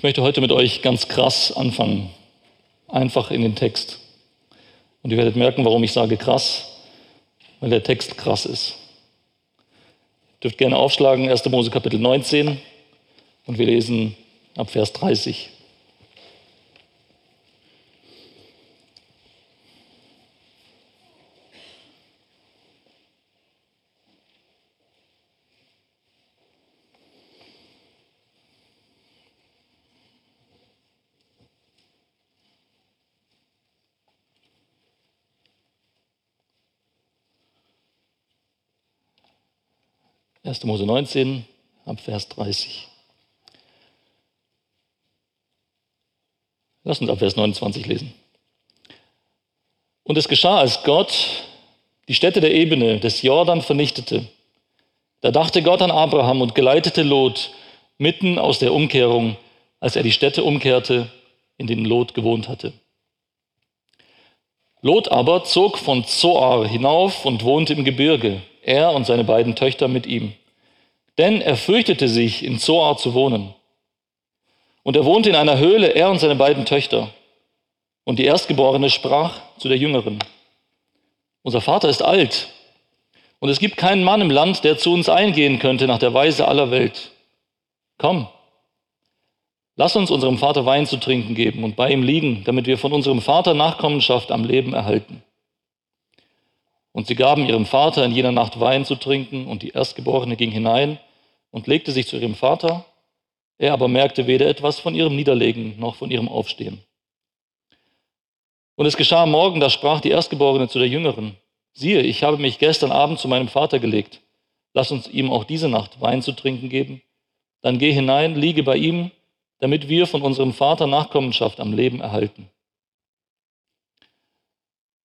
Ich möchte heute mit euch ganz krass anfangen, einfach in den Text. Und ihr werdet merken, warum ich sage krass, weil der Text krass ist. Ihr dürft gerne aufschlagen, 1. Mose Kapitel 19 und wir lesen ab Vers 30. 1. Mose 19, ab Vers 30. Lass uns ab Vers 29 lesen. Und es geschah, als Gott die Städte der Ebene des Jordan vernichtete. Da dachte Gott an Abraham und geleitete Lot mitten aus der Umkehrung, als er die Städte umkehrte, in denen Lot gewohnt hatte. Lot aber zog von Zoar hinauf und wohnte im Gebirge, er und seine beiden Töchter mit ihm denn er fürchtete sich, in Zoar zu wohnen. Und er wohnte in einer Höhle, er und seine beiden Töchter. Und die Erstgeborene sprach zu der Jüngeren, unser Vater ist alt, und es gibt keinen Mann im Land, der zu uns eingehen könnte nach der Weise aller Welt. Komm, lass uns unserem Vater Wein zu trinken geben und bei ihm liegen, damit wir von unserem Vater Nachkommenschaft am Leben erhalten. Und sie gaben ihrem Vater in jener Nacht Wein zu trinken, und die Erstgeborene ging hinein und legte sich zu ihrem Vater. Er aber merkte weder etwas von ihrem Niederlegen noch von ihrem Aufstehen. Und es geschah am Morgen, da sprach die Erstgeborene zu der Jüngeren, siehe, ich habe mich gestern Abend zu meinem Vater gelegt, lass uns ihm auch diese Nacht Wein zu trinken geben. Dann geh hinein, liege bei ihm, damit wir von unserem Vater Nachkommenschaft am Leben erhalten.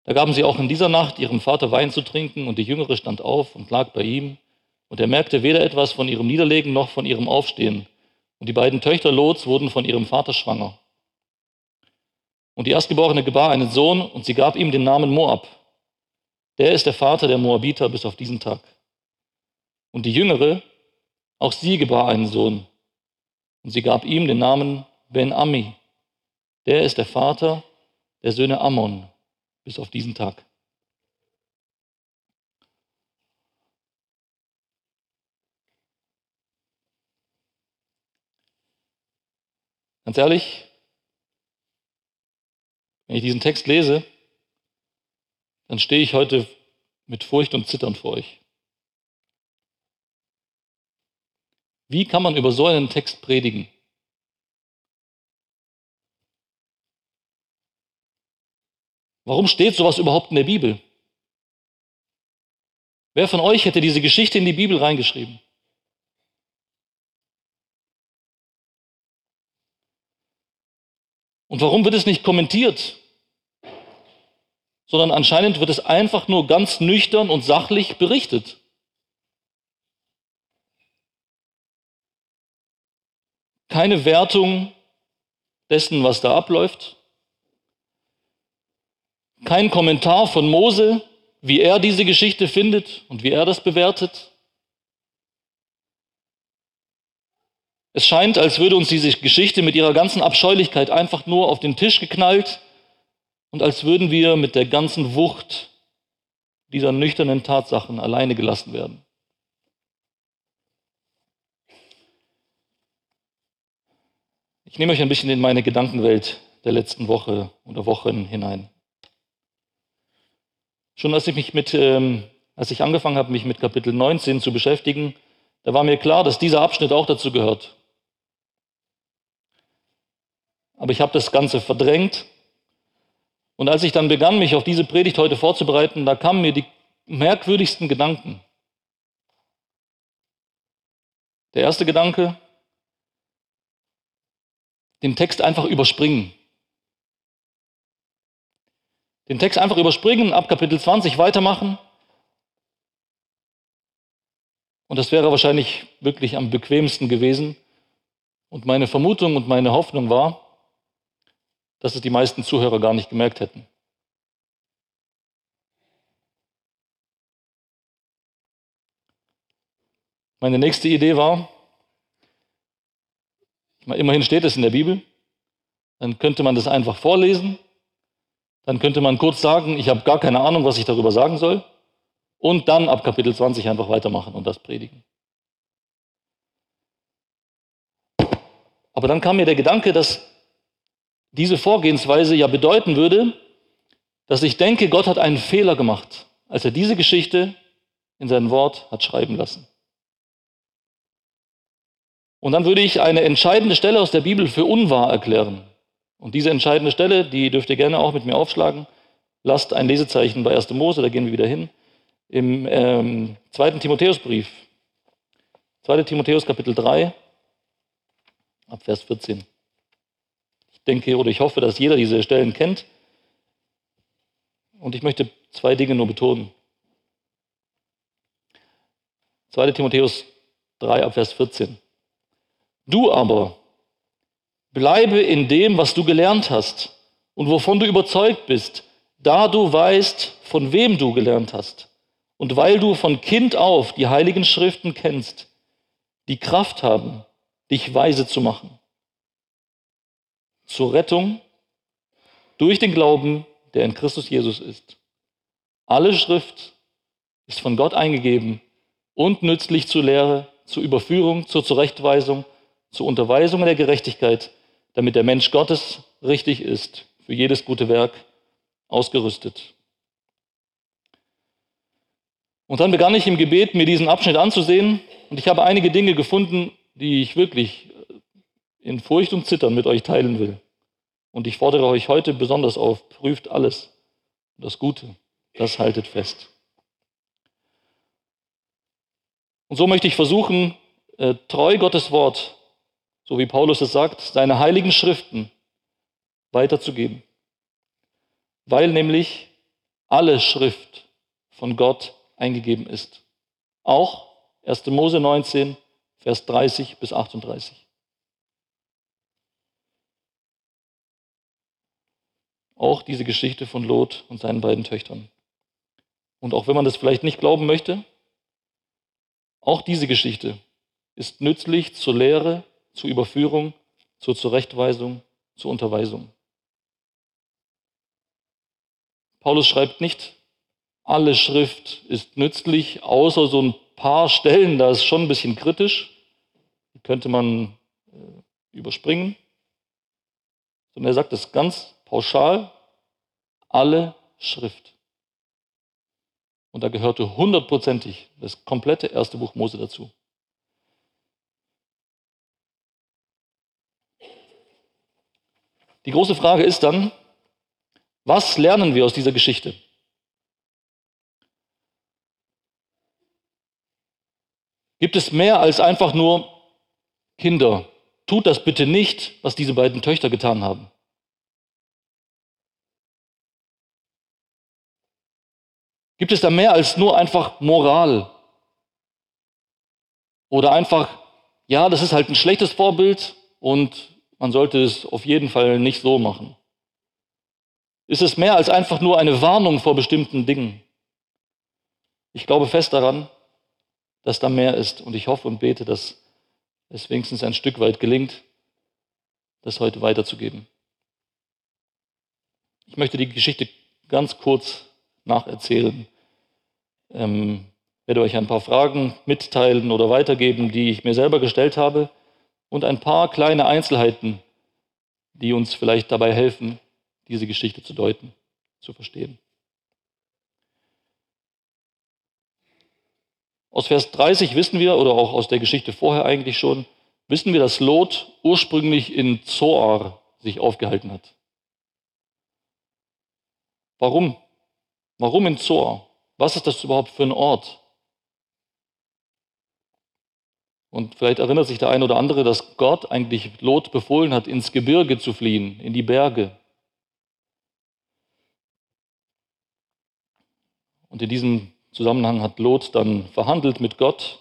Da gaben sie auch in dieser Nacht ihrem Vater Wein zu trinken, und die Jüngere stand auf und lag bei ihm. Und er merkte weder etwas von ihrem Niederlegen noch von ihrem Aufstehen. Und die beiden Töchter Lots wurden von ihrem Vater schwanger. Und die Erstgeborene gebar einen Sohn, und sie gab ihm den Namen Moab. Der ist der Vater der Moabiter bis auf diesen Tag. Und die Jüngere, auch sie gebar einen Sohn, und sie gab ihm den Namen Ben-Ami. Der ist der Vater der Söhne Ammon bis auf diesen Tag. Ganz ehrlich, wenn ich diesen Text lese, dann stehe ich heute mit Furcht und Zittern vor euch. Wie kann man über so einen Text predigen? Warum steht sowas überhaupt in der Bibel? Wer von euch hätte diese Geschichte in die Bibel reingeschrieben? Und warum wird es nicht kommentiert, sondern anscheinend wird es einfach nur ganz nüchtern und sachlich berichtet? Keine Wertung dessen, was da abläuft, kein Kommentar von Mose, wie er diese Geschichte findet und wie er das bewertet. Es scheint, als würde uns diese Geschichte mit ihrer ganzen Abscheulichkeit einfach nur auf den Tisch geknallt und als würden wir mit der ganzen Wucht dieser nüchternen Tatsachen alleine gelassen werden. Ich nehme euch ein bisschen in meine Gedankenwelt der letzten Woche oder Wochen hinein. Schon als ich mich mit, ähm, als ich angefangen habe, mich mit Kapitel 19 zu beschäftigen, da war mir klar, dass dieser Abschnitt auch dazu gehört. Aber ich habe das Ganze verdrängt. Und als ich dann begann, mich auf diese Predigt heute vorzubereiten, da kamen mir die merkwürdigsten Gedanken. Der erste Gedanke, den Text einfach überspringen den Text einfach überspringen, ab Kapitel 20 weitermachen. Und das wäre wahrscheinlich wirklich am bequemsten gewesen. Und meine Vermutung und meine Hoffnung war, dass es die meisten Zuhörer gar nicht gemerkt hätten. Meine nächste Idee war, immerhin steht es in der Bibel. Dann könnte man das einfach vorlesen. Dann könnte man kurz sagen, ich habe gar keine Ahnung, was ich darüber sagen soll. Und dann ab Kapitel 20 einfach weitermachen und das predigen. Aber dann kam mir der Gedanke, dass diese Vorgehensweise ja bedeuten würde, dass ich denke, Gott hat einen Fehler gemacht, als er diese Geschichte in sein Wort hat schreiben lassen. Und dann würde ich eine entscheidende Stelle aus der Bibel für unwahr erklären. Und diese entscheidende Stelle, die dürft ihr gerne auch mit mir aufschlagen. Lasst ein Lesezeichen bei 1. Mose, da gehen wir wieder hin. Im ähm, 2. Timotheusbrief. 2. Timotheus Kapitel 3, ab Vers 14. Ich denke oder ich hoffe, dass jeder diese Stellen kennt. Und ich möchte zwei Dinge nur betonen. 2. Timotheus 3 ab Vers 14. Du aber bleibe in dem, was du gelernt hast und wovon du überzeugt bist, da du weißt, von wem du gelernt hast und weil du von Kind auf die heiligen Schriften kennst, die Kraft haben, dich weise zu machen. Zur Rettung durch den Glauben, der in Christus Jesus ist. Alle Schrift ist von Gott eingegeben und nützlich zur Lehre, zur Überführung, zur Zurechtweisung, zur Unterweisung der Gerechtigkeit, damit der Mensch Gottes richtig ist, für jedes gute Werk ausgerüstet. Und dann begann ich im Gebet, mir diesen Abschnitt anzusehen und ich habe einige Dinge gefunden, die ich wirklich in Furcht und Zittern mit euch teilen will. Und ich fordere euch heute besonders auf, prüft alles. Das Gute, das haltet fest. Und so möchte ich versuchen, äh, treu Gottes Wort so wie Paulus es sagt, seine heiligen Schriften weiterzugeben. Weil nämlich alle Schrift von Gott eingegeben ist. Auch 1. Mose 19, Vers 30 bis 38. Auch diese Geschichte von Lot und seinen beiden Töchtern. Und auch wenn man das vielleicht nicht glauben möchte, auch diese Geschichte ist nützlich zur Lehre zur Überführung, zur Zurechtweisung, zur Unterweisung. Paulus schreibt nicht, alle Schrift ist nützlich, außer so ein paar Stellen, da ist schon ein bisschen kritisch, die könnte man äh, überspringen, sondern er sagt es ganz pauschal, alle Schrift. Und da gehörte hundertprozentig das komplette erste Buch Mose dazu. Die große Frage ist dann, was lernen wir aus dieser Geschichte? Gibt es mehr als einfach nur Kinder? Tut das bitte nicht, was diese beiden Töchter getan haben. Gibt es da mehr als nur einfach Moral? Oder einfach, ja, das ist halt ein schlechtes Vorbild und man sollte es auf jeden Fall nicht so machen. Ist es mehr als einfach nur eine Warnung vor bestimmten Dingen? Ich glaube fest daran, dass da mehr ist und ich hoffe und bete, dass es wenigstens ein Stück weit gelingt, das heute weiterzugeben. Ich möchte die Geschichte ganz kurz nacherzählen. Ähm, werde euch ein paar Fragen mitteilen oder weitergeben, die ich mir selber gestellt habe und ein paar kleine Einzelheiten, die uns vielleicht dabei helfen, diese Geschichte zu deuten, zu verstehen. Aus Vers 30 wissen wir, oder auch aus der Geschichte vorher eigentlich schon, wissen wir, dass Lot ursprünglich in Zoar sich aufgehalten hat. Warum? Warum in Zoar? Was ist das überhaupt für ein Ort? Und vielleicht erinnert sich der eine oder andere, dass Gott eigentlich Lot befohlen hat, ins Gebirge zu fliehen, in die Berge. Und in diesem Zusammenhang hat Lot dann verhandelt mit Gott,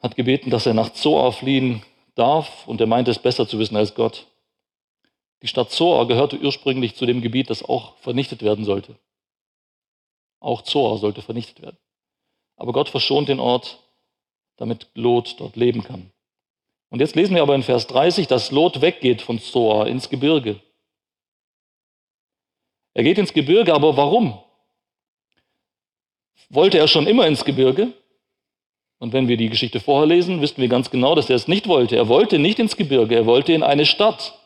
hat gebeten, dass er nach Zoar fliehen darf und er meinte es besser zu wissen als Gott. Die Stadt Zoar gehörte ursprünglich zu dem Gebiet, das auch vernichtet werden sollte. Auch Zoar sollte vernichtet werden. Aber Gott verschont den Ort damit Lot dort leben kann. Und jetzt lesen wir aber in Vers 30, dass Lot weggeht von Zoar ins Gebirge. Er geht ins Gebirge, aber warum? Wollte er schon immer ins Gebirge? Und wenn wir die Geschichte vorher lesen, wissen wir ganz genau, dass er es nicht wollte. Er wollte nicht ins Gebirge, er wollte in eine Stadt.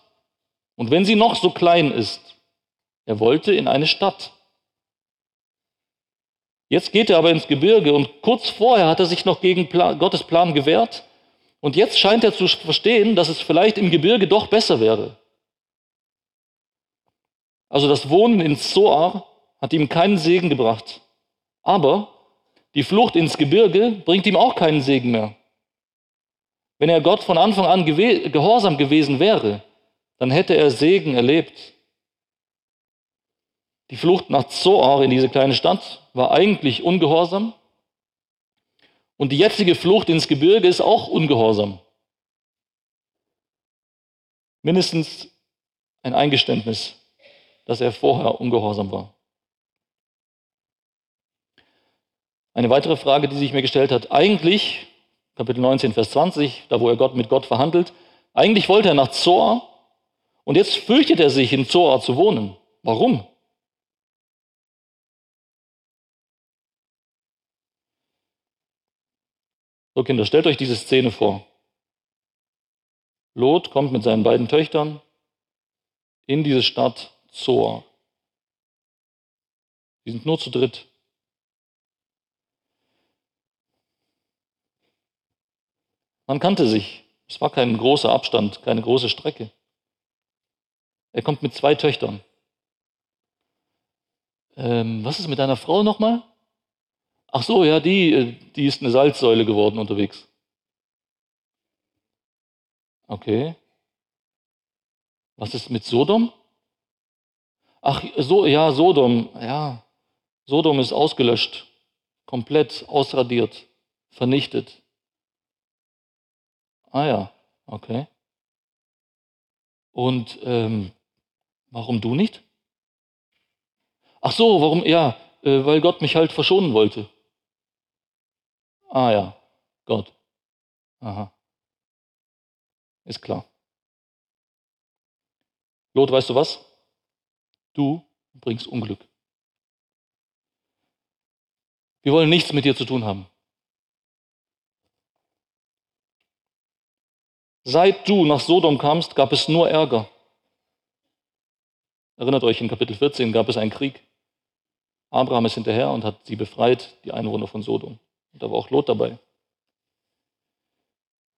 Und wenn sie noch so klein ist, er wollte in eine Stadt. Jetzt geht er aber ins Gebirge und kurz vorher hat er sich noch gegen Gottes Plan gewehrt. Und jetzt scheint er zu verstehen, dass es vielleicht im Gebirge doch besser wäre. Also das Wohnen in Zoar hat ihm keinen Segen gebracht. Aber die Flucht ins Gebirge bringt ihm auch keinen Segen mehr. Wenn er Gott von Anfang an gehorsam gewesen wäre, dann hätte er Segen erlebt. Die Flucht nach Zoar in diese kleine Stadt war eigentlich ungehorsam. Und die jetzige Flucht ins Gebirge ist auch ungehorsam. Mindestens ein Eingeständnis, dass er vorher ungehorsam war. Eine weitere Frage, die sich mir gestellt hat, eigentlich, Kapitel 19, Vers 20, da wo er Gott mit Gott verhandelt, eigentlich wollte er nach Zoar und jetzt fürchtet er sich, in Zoar zu wohnen. Warum? So Kinder, stellt euch diese Szene vor. Lot kommt mit seinen beiden Töchtern in diese Stadt Zoar. Sie sind nur zu dritt. Man kannte sich. Es war kein großer Abstand, keine große Strecke. Er kommt mit zwei Töchtern. Ähm, was ist mit deiner Frau nochmal? Ach so, ja, die, äh, die ist eine Salzsäule geworden unterwegs. Okay. Was ist mit Sodom? Ach, so, ja, Sodom, ja. Sodom ist ausgelöscht, komplett ausradiert, vernichtet. Ah ja, okay. Und ähm, warum du nicht? Ach so, warum? Ja, äh, weil Gott mich halt verschonen wollte. Ah ja, Gott. Aha. Ist klar. Lot, weißt du was? Du bringst Unglück. Wir wollen nichts mit dir zu tun haben. Seit du nach Sodom kamst, gab es nur Ärger. Erinnert euch, in Kapitel 14 gab es einen Krieg. Abraham ist hinterher und hat sie befreit, die Einwohner von Sodom. Und da war auch Lot dabei.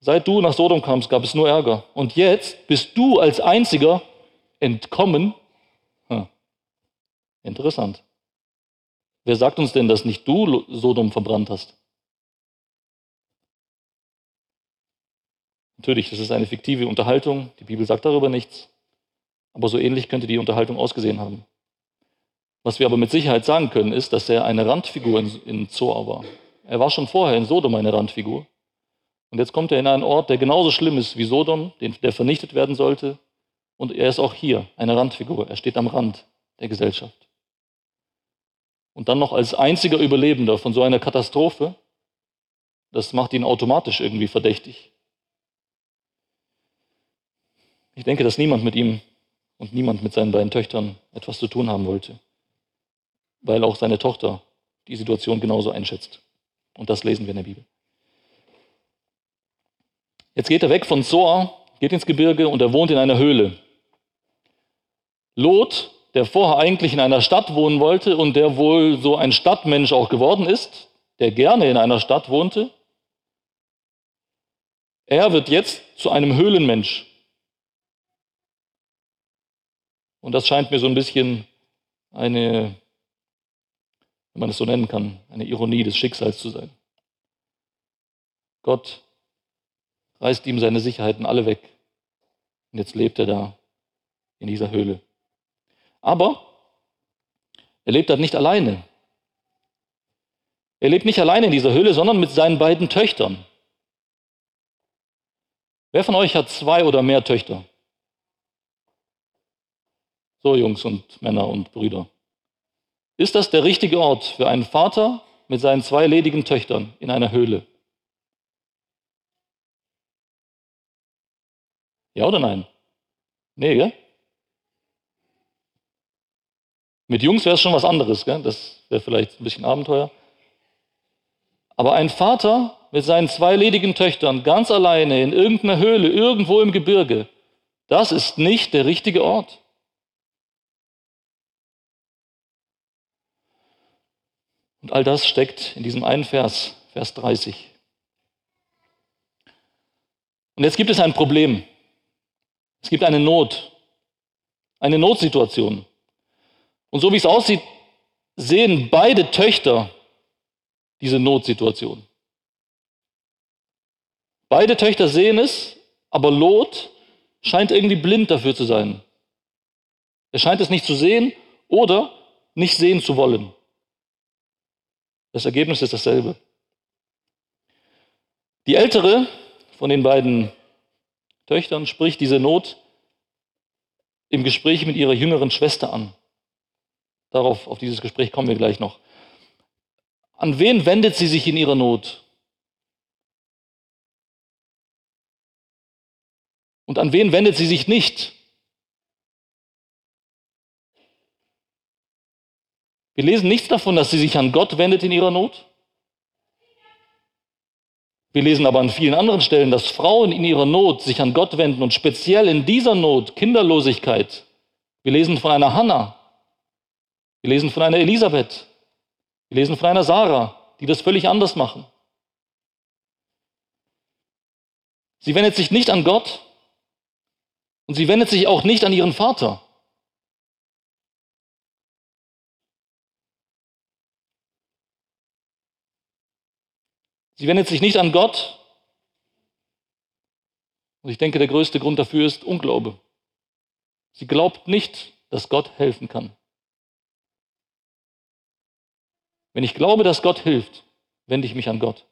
Seit du nach Sodom kamst, gab es nur Ärger. Und jetzt bist du als einziger entkommen. Hm. Interessant. Wer sagt uns denn, dass nicht du Sodom verbrannt hast? Natürlich, das ist eine fiktive Unterhaltung, die Bibel sagt darüber nichts, aber so ähnlich könnte die Unterhaltung ausgesehen haben. Was wir aber mit Sicherheit sagen können, ist, dass er eine Randfigur in, in Zoar war. Er war schon vorher in Sodom eine Randfigur. Und jetzt kommt er in einen Ort, der genauso schlimm ist wie Sodom, der vernichtet werden sollte. Und er ist auch hier eine Randfigur. Er steht am Rand der Gesellschaft. Und dann noch als einziger Überlebender von so einer Katastrophe, das macht ihn automatisch irgendwie verdächtig. Ich denke, dass niemand mit ihm und niemand mit seinen beiden Töchtern etwas zu tun haben wollte, weil auch seine Tochter die Situation genauso einschätzt. Und das lesen wir in der Bibel. Jetzt geht er weg von Zoar, geht ins Gebirge und er wohnt in einer Höhle. Lot, der vorher eigentlich in einer Stadt wohnen wollte und der wohl so ein Stadtmensch auch geworden ist, der gerne in einer Stadt wohnte, er wird jetzt zu einem Höhlenmensch. Und das scheint mir so ein bisschen eine, wenn man es so nennen kann, eine Ironie des Schicksals zu sein. Gott reißt ihm seine Sicherheiten alle weg. Und jetzt lebt er da in dieser Höhle. Aber er lebt dort nicht alleine. Er lebt nicht alleine in dieser Höhle, sondern mit seinen beiden Töchtern. Wer von euch hat zwei oder mehr Töchter? So, Jungs und Männer und Brüder. Ist das der richtige Ort für einen Vater mit seinen zwei ledigen Töchtern in einer Höhle? Ja oder nein? Nee, gell? Mit Jungs wäre es schon was anderes, gell? das wäre vielleicht ein bisschen Abenteuer. Aber ein Vater mit seinen zwei ledigen Töchtern ganz alleine in irgendeiner Höhle, irgendwo im Gebirge, das ist nicht der richtige Ort. Und all das steckt in diesem einen Vers, Vers 30. Und jetzt gibt es ein Problem. Es gibt eine Not, eine Notsituation. Und so wie es aussieht, sehen beide Töchter diese Notsituation. Beide Töchter sehen es, aber Lot scheint irgendwie blind dafür zu sein. Er scheint es nicht zu sehen oder nicht sehen zu wollen. Das Ergebnis ist dasselbe. Die ältere von den beiden Töchtern spricht diese Not im Gespräch mit ihrer jüngeren Schwester an. Darauf, auf dieses Gespräch kommen wir gleich noch. An wen wendet sie sich in ihrer Not? Und an wen wendet sie sich nicht? Wir lesen nichts davon, dass sie sich an Gott wendet in ihrer Not. Wir lesen aber an vielen anderen Stellen, dass Frauen in ihrer Not sich an Gott wenden und speziell in dieser Not, Kinderlosigkeit. Wir lesen von einer Hannah, wir lesen von einer Elisabeth, wir lesen von einer Sarah, die das völlig anders machen. Sie wendet sich nicht an Gott und sie wendet sich auch nicht an ihren Vater. Sie wendet sich nicht an Gott. Und ich denke, der größte Grund dafür ist Unglaube. Sie glaubt nicht, dass Gott helfen kann. Wenn ich glaube, dass Gott hilft, wende ich mich an Gott.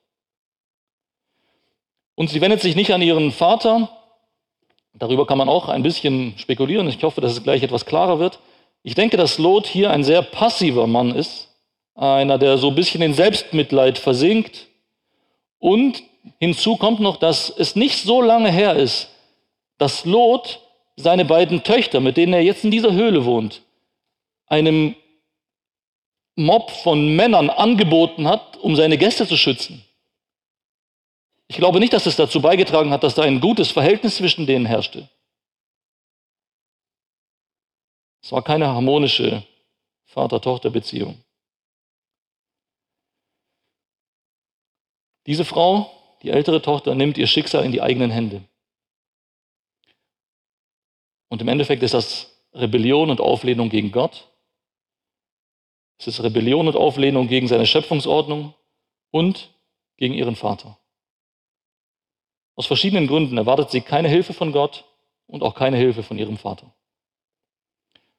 Und sie wendet sich nicht an ihren Vater. Darüber kann man auch ein bisschen spekulieren. Ich hoffe, dass es gleich etwas klarer wird. Ich denke, dass Lot hier ein sehr passiver Mann ist. Einer, der so ein bisschen in Selbstmitleid versinkt und hinzu kommt noch, dass es nicht so lange her ist, dass Lot seine beiden Töchter, mit denen er jetzt in dieser Höhle wohnt, einem Mob von Männern angeboten hat, um seine Gäste zu schützen. Ich glaube nicht, dass es dazu beigetragen hat, dass da ein gutes Verhältnis zwischen denen herrschte. Es war keine harmonische Vater-Tochter-Beziehung. Diese Frau, die ältere Tochter, nimmt ihr Schicksal in die eigenen Hände. Und im Endeffekt ist das Rebellion und Auflehnung gegen Gott. Es ist Rebellion und Auflehnung gegen seine Schöpfungsordnung und gegen ihren Vater. Aus verschiedenen Gründen erwartet sie keine Hilfe von Gott und auch keine Hilfe von ihrem Vater.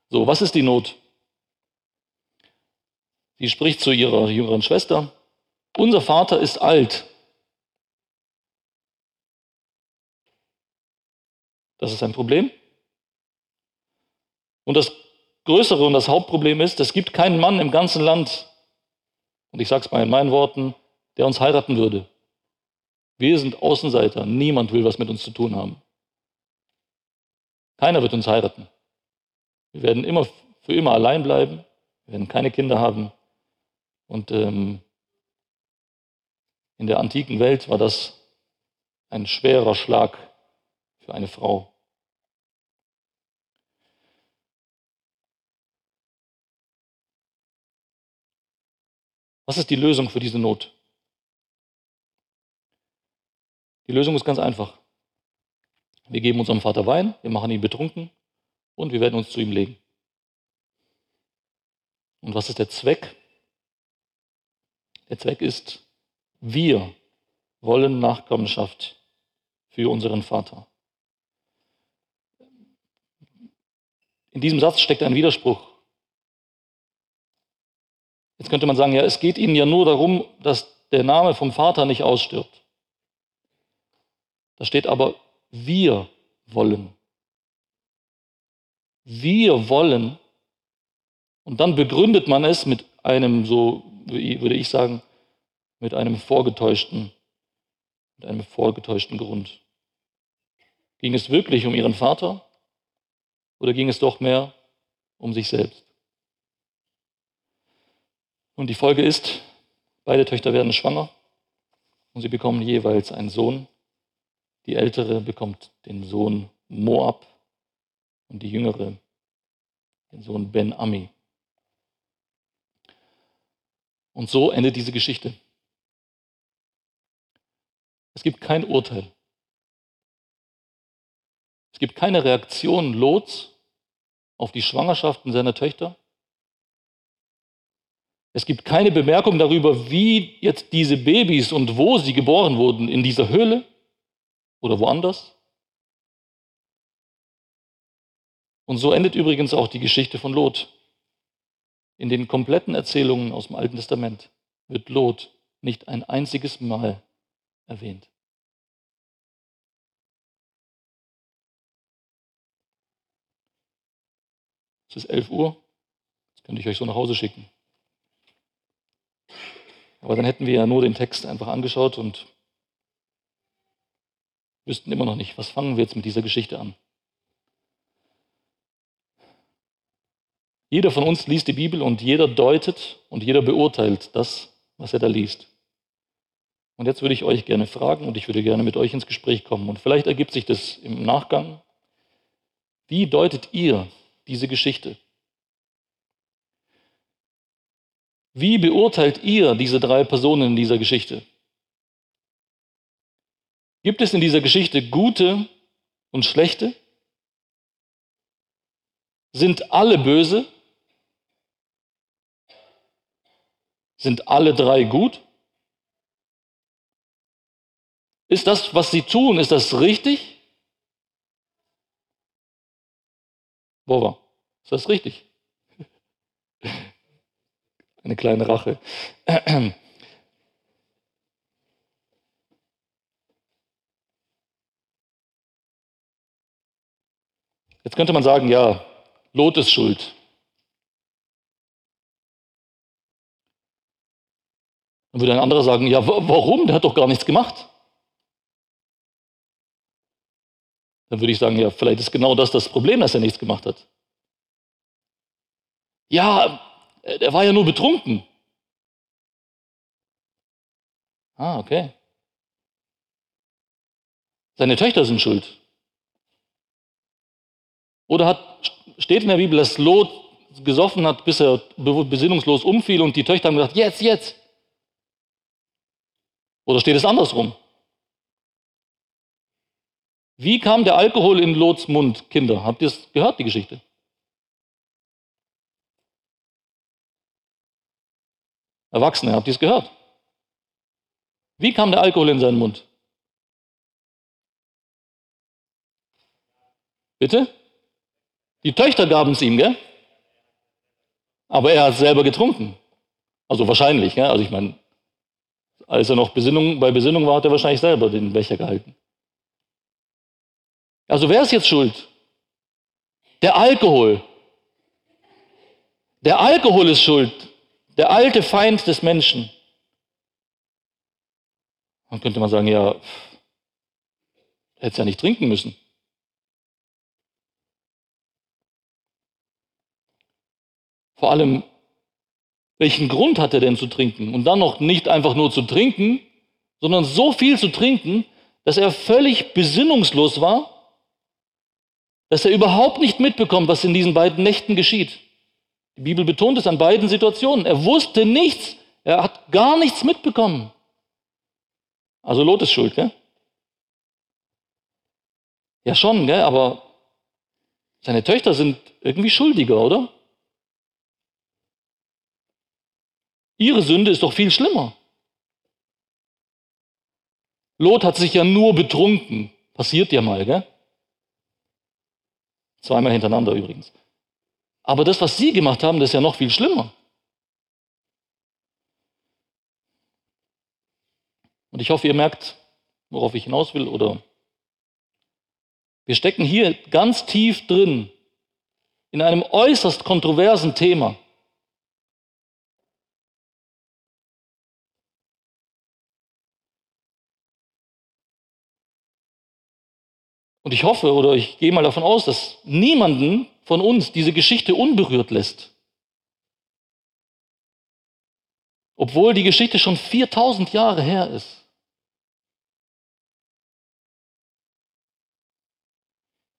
So, was ist die Not? Sie spricht zu ihrer jüngeren Schwester unser Vater ist alt. Das ist ein Problem. Und das größere und das Hauptproblem ist, es gibt keinen Mann im ganzen Land, und ich sage es mal in meinen Worten, der uns heiraten würde. Wir sind Außenseiter, niemand will was mit uns zu tun haben. Keiner wird uns heiraten. Wir werden immer für immer allein bleiben, wir werden keine Kinder haben und ähm, in der antiken Welt war das ein schwerer Schlag für eine Frau. Was ist die Lösung für diese Not? Die Lösung ist ganz einfach. Wir geben unserem Vater Wein, wir machen ihn betrunken und wir werden uns zu ihm legen. Und was ist der Zweck? Der Zweck ist, wir wollen Nachkommenschaft für unseren Vater. In diesem Satz steckt ein Widerspruch. Jetzt könnte man sagen, ja, es geht ihnen ja nur darum, dass der Name vom Vater nicht ausstirbt. Da steht aber, wir wollen. Wir wollen. Und dann begründet man es mit einem, so würde ich sagen, mit einem vorgetäuschten, mit einem vorgetäuschten Grund. Ging es wirklich um ihren Vater oder ging es doch mehr um sich selbst? Und die Folge ist, beide Töchter werden schwanger und sie bekommen jeweils einen Sohn. Die ältere bekommt den Sohn Moab und die jüngere den Sohn Ben Ami. Und so endet diese Geschichte. Es gibt kein Urteil. Es gibt keine Reaktion Lots auf die Schwangerschaften seiner Töchter. Es gibt keine Bemerkung darüber, wie jetzt diese Babys und wo sie geboren wurden, in dieser Höhle oder woanders. Und so endet übrigens auch die Geschichte von Lot. In den kompletten Erzählungen aus dem Alten Testament wird Lot nicht ein einziges Mal erwähnt. Es ist 11 Uhr, jetzt könnte ich euch so nach Hause schicken. Aber dann hätten wir ja nur den Text einfach angeschaut und wüssten immer noch nicht, was fangen wir jetzt mit dieser Geschichte an. Jeder von uns liest die Bibel und jeder deutet und jeder beurteilt das, was er da liest. Und jetzt würde ich euch gerne fragen und ich würde gerne mit euch ins Gespräch kommen. Und vielleicht ergibt sich das im Nachgang. Wie deutet ihr diese Geschichte? Wie beurteilt ihr diese drei Personen in dieser Geschichte? Gibt es in dieser Geschichte gute und schlechte? Sind alle böse? Sind alle drei gut? Ist das, was sie tun, ist das richtig? Bova, ist das richtig? Eine kleine Rache. Jetzt könnte man sagen, ja, Lot ist schuld. Dann würde ein anderer sagen, ja, warum? Der hat doch gar nichts gemacht. Dann würde ich sagen, ja, vielleicht ist genau das das Problem, dass er nichts gemacht hat. Ja, der war ja nur betrunken. Ah, okay. Seine Töchter sind schuld. Oder hat, steht in der Bibel, dass Lot gesoffen hat, bis er besinnungslos umfiel und die Töchter haben gesagt, jetzt, jetzt. Oder steht es andersrum? Wie kam der Alkohol in Lots Mund, Kinder? Habt ihr es gehört, die Geschichte? Erwachsene, habt ihr es gehört? Wie kam der Alkohol in seinen Mund? Bitte? Die Töchter gaben es ihm, gell? Aber er hat es selber getrunken. Also wahrscheinlich, gell? Also ich meine, als er noch Besinnung, bei Besinnung war, hat er wahrscheinlich selber den Becher gehalten. Also wer ist jetzt schuld? Der Alkohol. Der Alkohol ist schuld. Der alte Feind des Menschen. Dann könnte man sagen, ja, hätte es ja nicht trinken müssen. Vor allem, welchen Grund hat er denn zu trinken? Und dann noch nicht einfach nur zu trinken, sondern so viel zu trinken, dass er völlig besinnungslos war, dass er überhaupt nicht mitbekommt, was in diesen beiden Nächten geschieht. Die Bibel betont es an beiden Situationen. Er wusste nichts, er hat gar nichts mitbekommen. Also Lot ist schuld, gell? Ja schon, gell? aber seine Töchter sind irgendwie schuldiger, oder? Ihre Sünde ist doch viel schlimmer. Lot hat sich ja nur betrunken. Passiert ja mal, gell? Zweimal hintereinander übrigens. Aber das, was Sie gemacht haben, das ist ja noch viel schlimmer. Und ich hoffe, ihr merkt, worauf ich hinaus will, oder wir stecken hier ganz tief drin in einem äußerst kontroversen Thema. Und ich hoffe oder ich gehe mal davon aus, dass niemanden von uns diese Geschichte unberührt lässt. Obwohl die Geschichte schon 4000 Jahre her ist.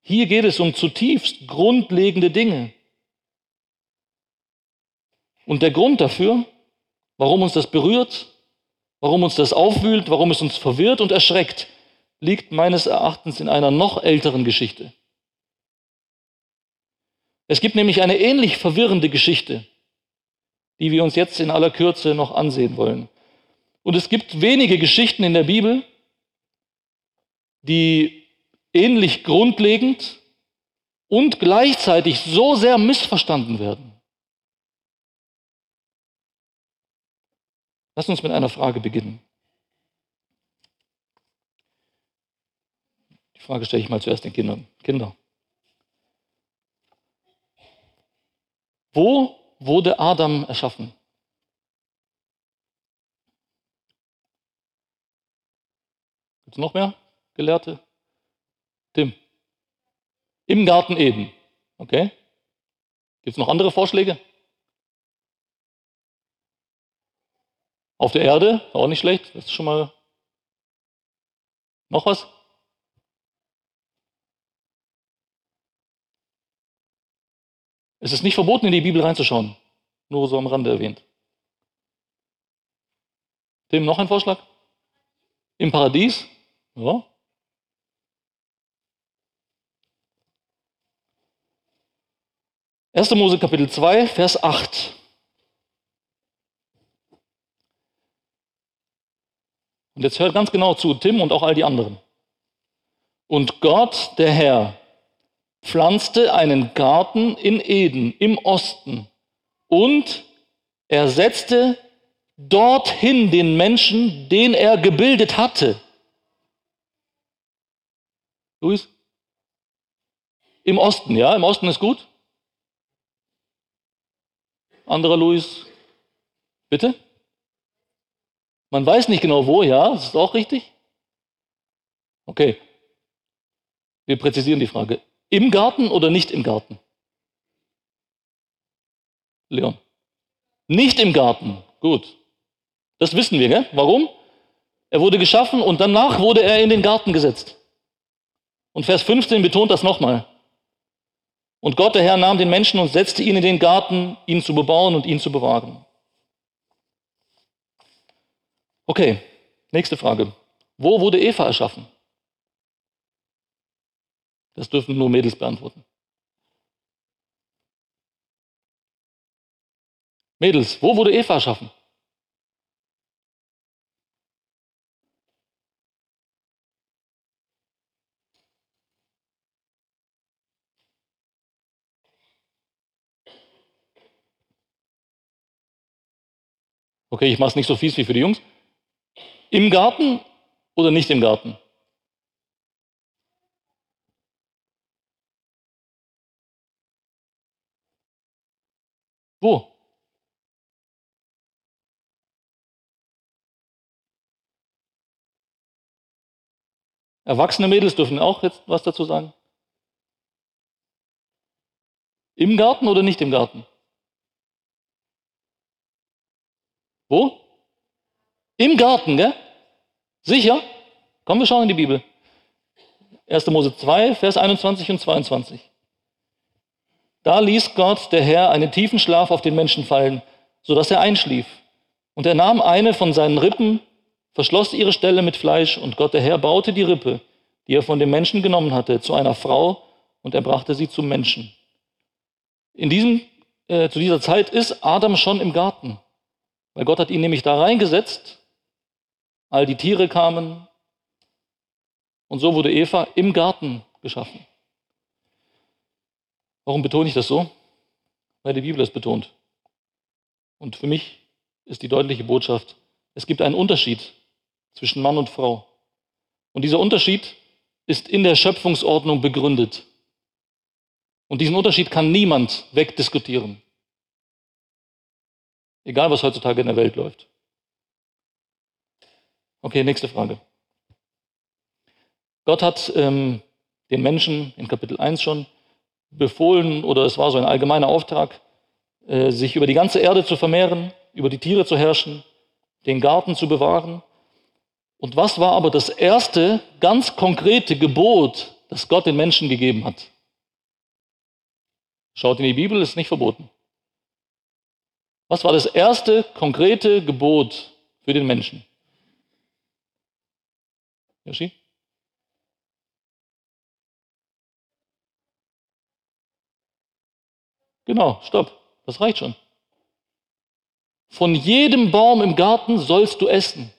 Hier geht es um zutiefst grundlegende Dinge. Und der Grund dafür, warum uns das berührt, warum uns das aufwühlt, warum es uns verwirrt und erschreckt, liegt meines Erachtens in einer noch älteren Geschichte. Es gibt nämlich eine ähnlich verwirrende Geschichte, die wir uns jetzt in aller Kürze noch ansehen wollen. Und es gibt wenige Geschichten in der Bibel, die ähnlich grundlegend und gleichzeitig so sehr missverstanden werden. Lass uns mit einer Frage beginnen. Die Frage stelle ich mal zuerst den Kindern. Kinder. Wo wurde Adam erschaffen? Gibt es noch mehr Gelehrte? Tim. Im Garten Eden. Okay? Gibt es noch andere Vorschläge? Auf der Erde, auch nicht schlecht. Das ist schon mal. Noch was? Es ist nicht verboten, in die Bibel reinzuschauen. Nur so am Rande erwähnt. Tim, noch ein Vorschlag? Im Paradies? Ja. 1. Mose Kapitel 2, Vers 8. Und jetzt hört ganz genau zu, Tim und auch all die anderen. Und Gott, der Herr, pflanzte einen Garten in Eden im Osten und er setzte dorthin den Menschen, den er gebildet hatte. Luis? Im Osten, ja, im Osten ist gut. Anderer Luis? Bitte? Man weiß nicht genau wo, ja, das ist auch richtig. Okay. Wir präzisieren die Frage. Im Garten oder nicht im Garten? Leon. Nicht im Garten. Gut. Das wissen wir, gell? Warum? Er wurde geschaffen und danach wurde er in den Garten gesetzt. Und Vers 15 betont das nochmal. Und Gott, der Herr, nahm den Menschen und setzte ihn in den Garten, ihn zu bebauen und ihn zu bewahren. Okay, nächste Frage. Wo wurde Eva erschaffen? Das dürfen nur Mädels beantworten. Mädels, wo wurde Eva erschaffen? Okay, ich mache es nicht so fies wie für die Jungs. Im Garten oder nicht im Garten? Wo? Erwachsene Mädels dürfen auch jetzt was dazu sagen. Im Garten oder nicht im Garten? Wo? Im Garten, gell? Sicher? Kommen wir schauen in die Bibel. 1. Mose 2, Vers 21 und 22. Da ließ Gott, der Herr, einen tiefen Schlaf auf den Menschen fallen, sodass er einschlief. Und er nahm eine von seinen Rippen, verschloss ihre Stelle mit Fleisch, und Gott, der Herr, baute die Rippe, die er von dem Menschen genommen hatte, zu einer Frau, und er brachte sie zum Menschen. In diesem, äh, zu dieser Zeit ist Adam schon im Garten. Weil Gott hat ihn nämlich da reingesetzt, all die Tiere kamen und so wurde Eva im Garten geschaffen. Warum betone ich das so? Weil die Bibel es betont. Und für mich ist die deutliche Botschaft, es gibt einen Unterschied zwischen Mann und Frau. Und dieser Unterschied ist in der Schöpfungsordnung begründet. Und diesen Unterschied kann niemand wegdiskutieren. Egal, was heutzutage in der Welt läuft. Okay, nächste Frage. Gott hat ähm, den Menschen in Kapitel 1 schon befohlen, oder es war so ein allgemeiner Auftrag, äh, sich über die ganze Erde zu vermehren, über die Tiere zu herrschen, den Garten zu bewahren. Und was war aber das erste ganz konkrete Gebot, das Gott den Menschen gegeben hat? Schaut in die Bibel, ist nicht verboten. Was war das erste konkrete Gebot für den Menschen? Yoshi? Genau, stopp. Das reicht schon. Von jedem Baum im Garten sollst du essen.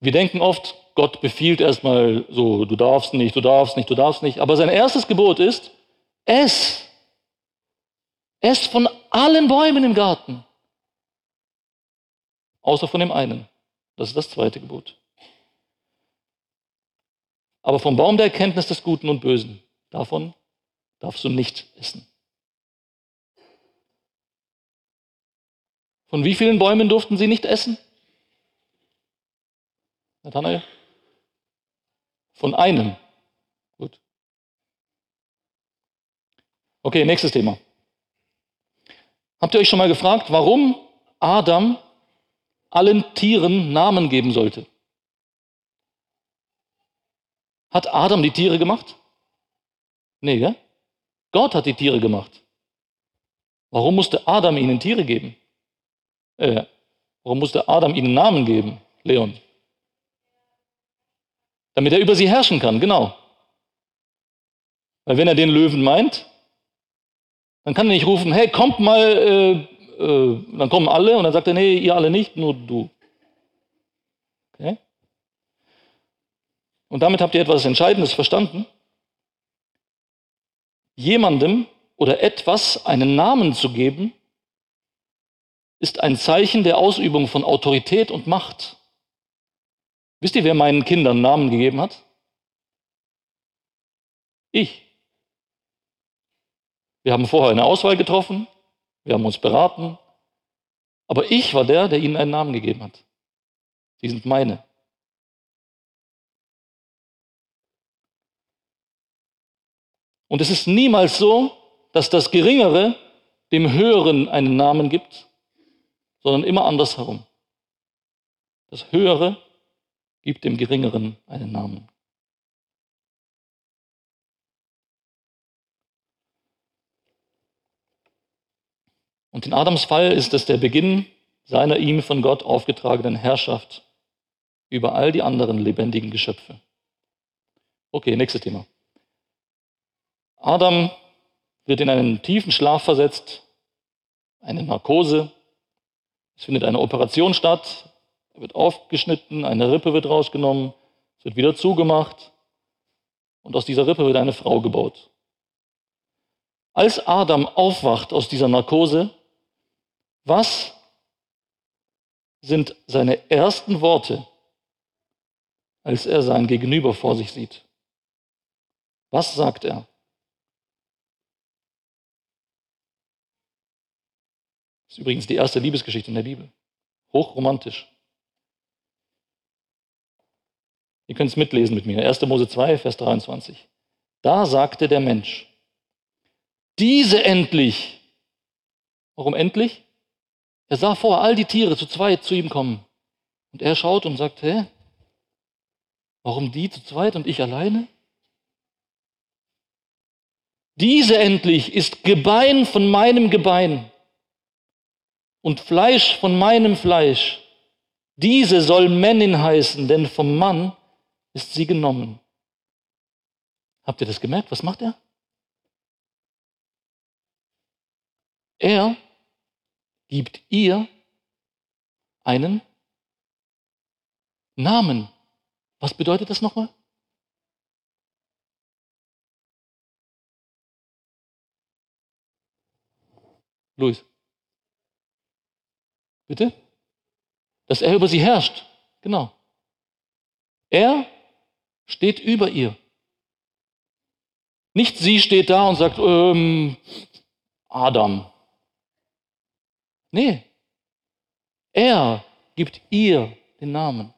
Wir denken oft, Gott befiehlt erstmal so, du darfst nicht, du darfst nicht, du darfst nicht. Aber sein erstes Gebot ist, ess. Ess von allen Bäumen im Garten. Außer von dem einen. Das ist das zweite Gebot. Aber vom Baum der Erkenntnis des Guten und Bösen, davon darfst du nicht essen. Von wie vielen Bäumen durften sie nicht essen? Nathanael? Von einem. Gut. Okay, nächstes Thema. Habt ihr euch schon mal gefragt, warum Adam allen Tieren Namen geben sollte? Hat Adam die Tiere gemacht? Nee, gell? Gott hat die Tiere gemacht. Warum musste Adam ihnen Tiere geben? Äh, warum musste Adam ihnen Namen geben, Leon? Damit er über sie herrschen kann, genau. Weil wenn er den Löwen meint, dann kann er nicht rufen, hey, kommt mal, äh, äh, dann kommen alle und dann sagt er, nee, ihr alle nicht, nur du. Okay? Und damit habt ihr etwas Entscheidendes verstanden. Jemandem oder etwas einen Namen zu geben, ist ein Zeichen der Ausübung von Autorität und Macht. Wisst ihr, wer meinen Kindern Namen gegeben hat? Ich. Wir haben vorher eine Auswahl getroffen, wir haben uns beraten, aber ich war der, der ihnen einen Namen gegeben hat. Sie sind meine. Und es ist niemals so, dass das Geringere dem Höheren einen Namen gibt, sondern immer andersherum. Das Höhere gibt dem Geringeren einen Namen. Und in Adams Fall ist es der Beginn seiner ihm von Gott aufgetragenen Herrschaft über all die anderen lebendigen Geschöpfe. Okay, nächstes Thema. Adam wird in einen tiefen Schlaf versetzt, eine Narkose. Es findet eine Operation statt, er wird aufgeschnitten, eine Rippe wird rausgenommen, es wird wieder zugemacht und aus dieser Rippe wird eine Frau gebaut. Als Adam aufwacht aus dieser Narkose, was sind seine ersten Worte, als er sein Gegenüber vor sich sieht? Was sagt er? Ist übrigens die erste Liebesgeschichte in der Bibel. Hochromantisch. Ihr könnt es mitlesen mit mir. 1. Mose 2, Vers 23. Da sagte der Mensch, diese endlich. Warum endlich? Er sah vor, all die Tiere zu zweit zu ihm kommen. Und er schaut und sagt, hä? Warum die zu zweit und ich alleine? Diese endlich ist Gebein von meinem Gebein und Fleisch von meinem Fleisch. Diese soll Männin heißen, denn vom Mann ist sie genommen. Habt ihr das gemerkt? Was macht er? Er gibt ihr einen Namen. Was bedeutet das nochmal? Luis. Bitte? Dass er über sie herrscht. Genau. Er steht über ihr. Nicht sie steht da und sagt, ähm, Adam. Nee. Er gibt ihr den Namen.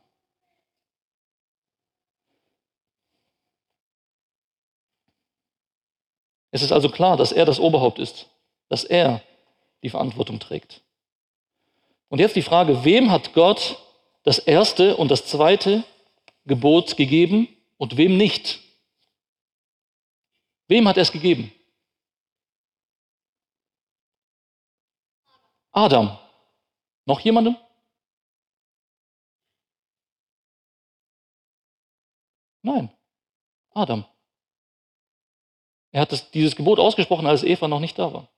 Es ist also klar, dass er das Oberhaupt ist, dass er die Verantwortung trägt. Und jetzt die Frage, wem hat Gott das erste und das zweite Gebot gegeben und wem nicht? Wem hat er es gegeben? Adam. Noch jemandem? Nein, Adam. Er hat das, dieses Gebot ausgesprochen, als Eva noch nicht da war.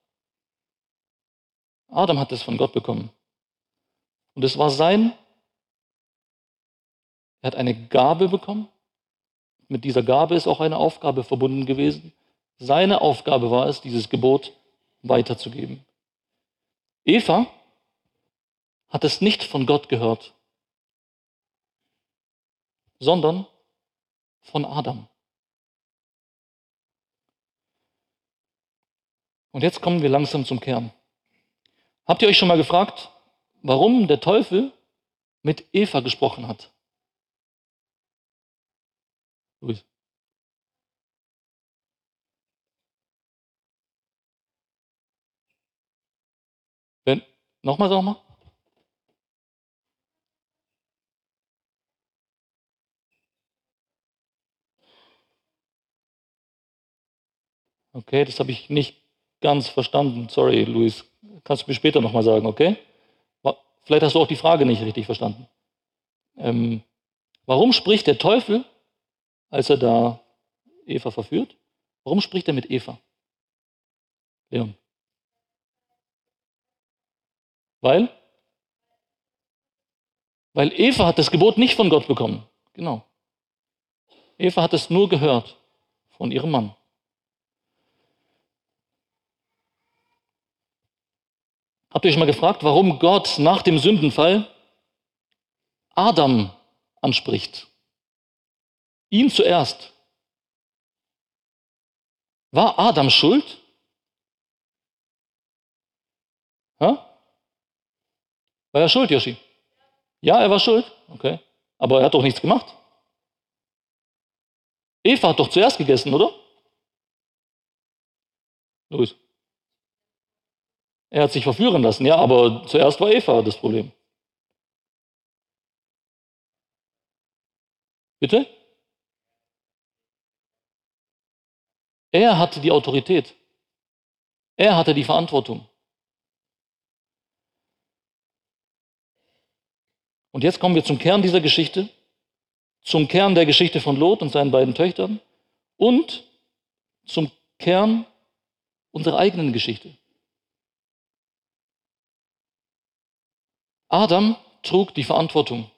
Adam hat es von Gott bekommen. Und es war sein, er hat eine Gabe bekommen. Mit dieser Gabe ist auch eine Aufgabe verbunden gewesen. Seine Aufgabe war es, dieses Gebot weiterzugeben. Eva hat es nicht von Gott gehört, sondern von Adam. Und jetzt kommen wir langsam zum Kern. Habt ihr euch schon mal gefragt, warum der Teufel mit Eva gesprochen hat? Luis. Wenn, nochmal, sag mal. Okay, das habe ich nicht ganz verstanden. Sorry, Luis. Kannst du mir später nochmal sagen, okay? Vielleicht hast du auch die Frage nicht richtig verstanden. Ähm, warum spricht der Teufel, als er da Eva verführt, warum spricht er mit Eva? Leon. Weil? Weil Eva hat das Gebot nicht von Gott bekommen. Genau. Eva hat es nur gehört von ihrem Mann. Habt ihr euch mal gefragt, warum Gott nach dem Sündenfall Adam anspricht? Ihn zuerst. War Adam schuld? Ha? War er schuld, Yoshi? Ja, er war schuld. Okay. Aber er hat doch nichts gemacht. Eva hat doch zuerst gegessen, oder? Louis. Er hat sich verführen lassen, ja, aber zuerst war Eva das Problem. Bitte? Er hatte die Autorität. Er hatte die Verantwortung. Und jetzt kommen wir zum Kern dieser Geschichte, zum Kern der Geschichte von Lot und seinen beiden Töchtern und zum Kern unserer eigenen Geschichte. Adam trug die Verantwortung.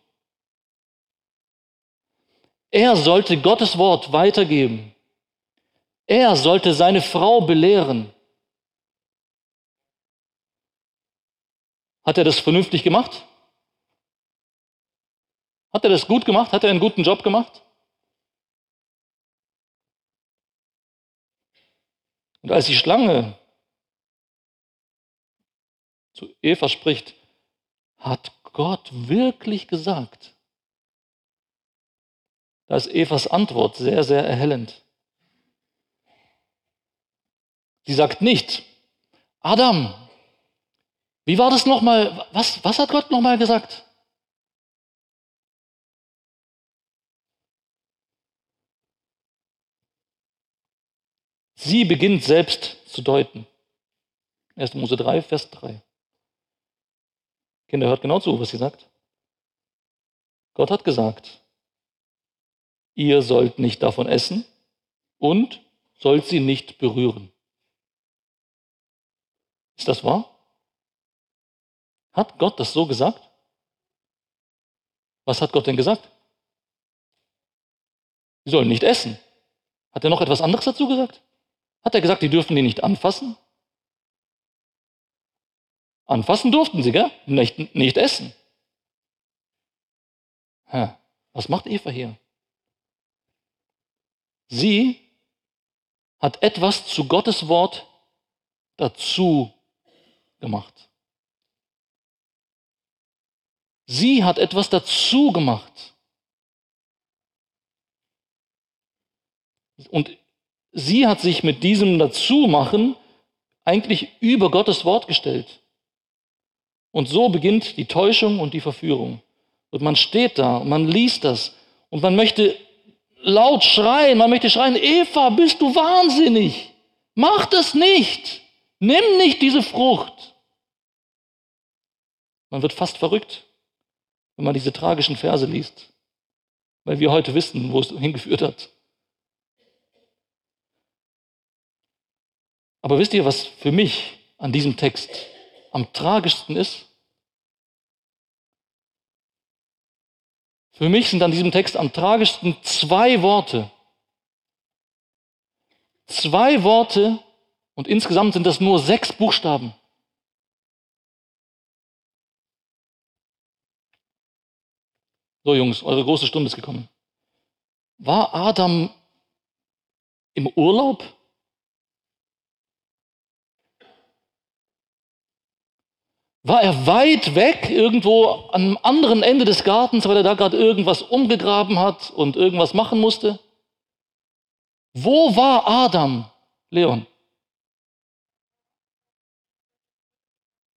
Er sollte Gottes Wort weitergeben. Er sollte seine Frau belehren. Hat er das vernünftig gemacht? Hat er das gut gemacht? Hat er einen guten Job gemacht? Und als die Schlange zu Eva spricht, hat Gott wirklich gesagt? Da ist Evas Antwort sehr, sehr erhellend. Sie sagt nicht, Adam, wie war das nochmal? Was, was hat Gott nochmal gesagt? Sie beginnt selbst zu deuten. 1. Mose 3, Vers 3. Kinder, hört genau zu, was sie sagt. Gott hat gesagt, ihr sollt nicht davon essen und sollt sie nicht berühren. Ist das wahr? Hat Gott das so gesagt? Was hat Gott denn gesagt? Sie sollen nicht essen. Hat er noch etwas anderes dazu gesagt? Hat er gesagt, die dürfen die nicht anfassen? Anfassen durften sie, gell? Nicht, nicht essen. Hä? Was macht Eva hier? Sie hat etwas zu Gottes Wort dazu gemacht. Sie hat etwas dazu gemacht. Und sie hat sich mit diesem Dazumachen eigentlich über Gottes Wort gestellt. Und so beginnt die Täuschung und die Verführung. Und man steht da und man liest das und man möchte laut schreien, man möchte schreien, Eva, bist du wahnsinnig? Mach das nicht. Nimm nicht diese Frucht. Man wird fast verrückt, wenn man diese tragischen Verse liest, weil wir heute wissen, wo es hingeführt hat. Aber wisst ihr, was für mich an diesem Text am tragischsten ist? Für mich sind an diesem Text am tragischsten zwei Worte. Zwei Worte und insgesamt sind das nur sechs Buchstaben. So Jungs, eure große Stunde ist gekommen. War Adam im Urlaub? War er weit weg, irgendwo am anderen Ende des Gartens, weil er da gerade irgendwas umgegraben hat und irgendwas machen musste? Wo war Adam, Leon?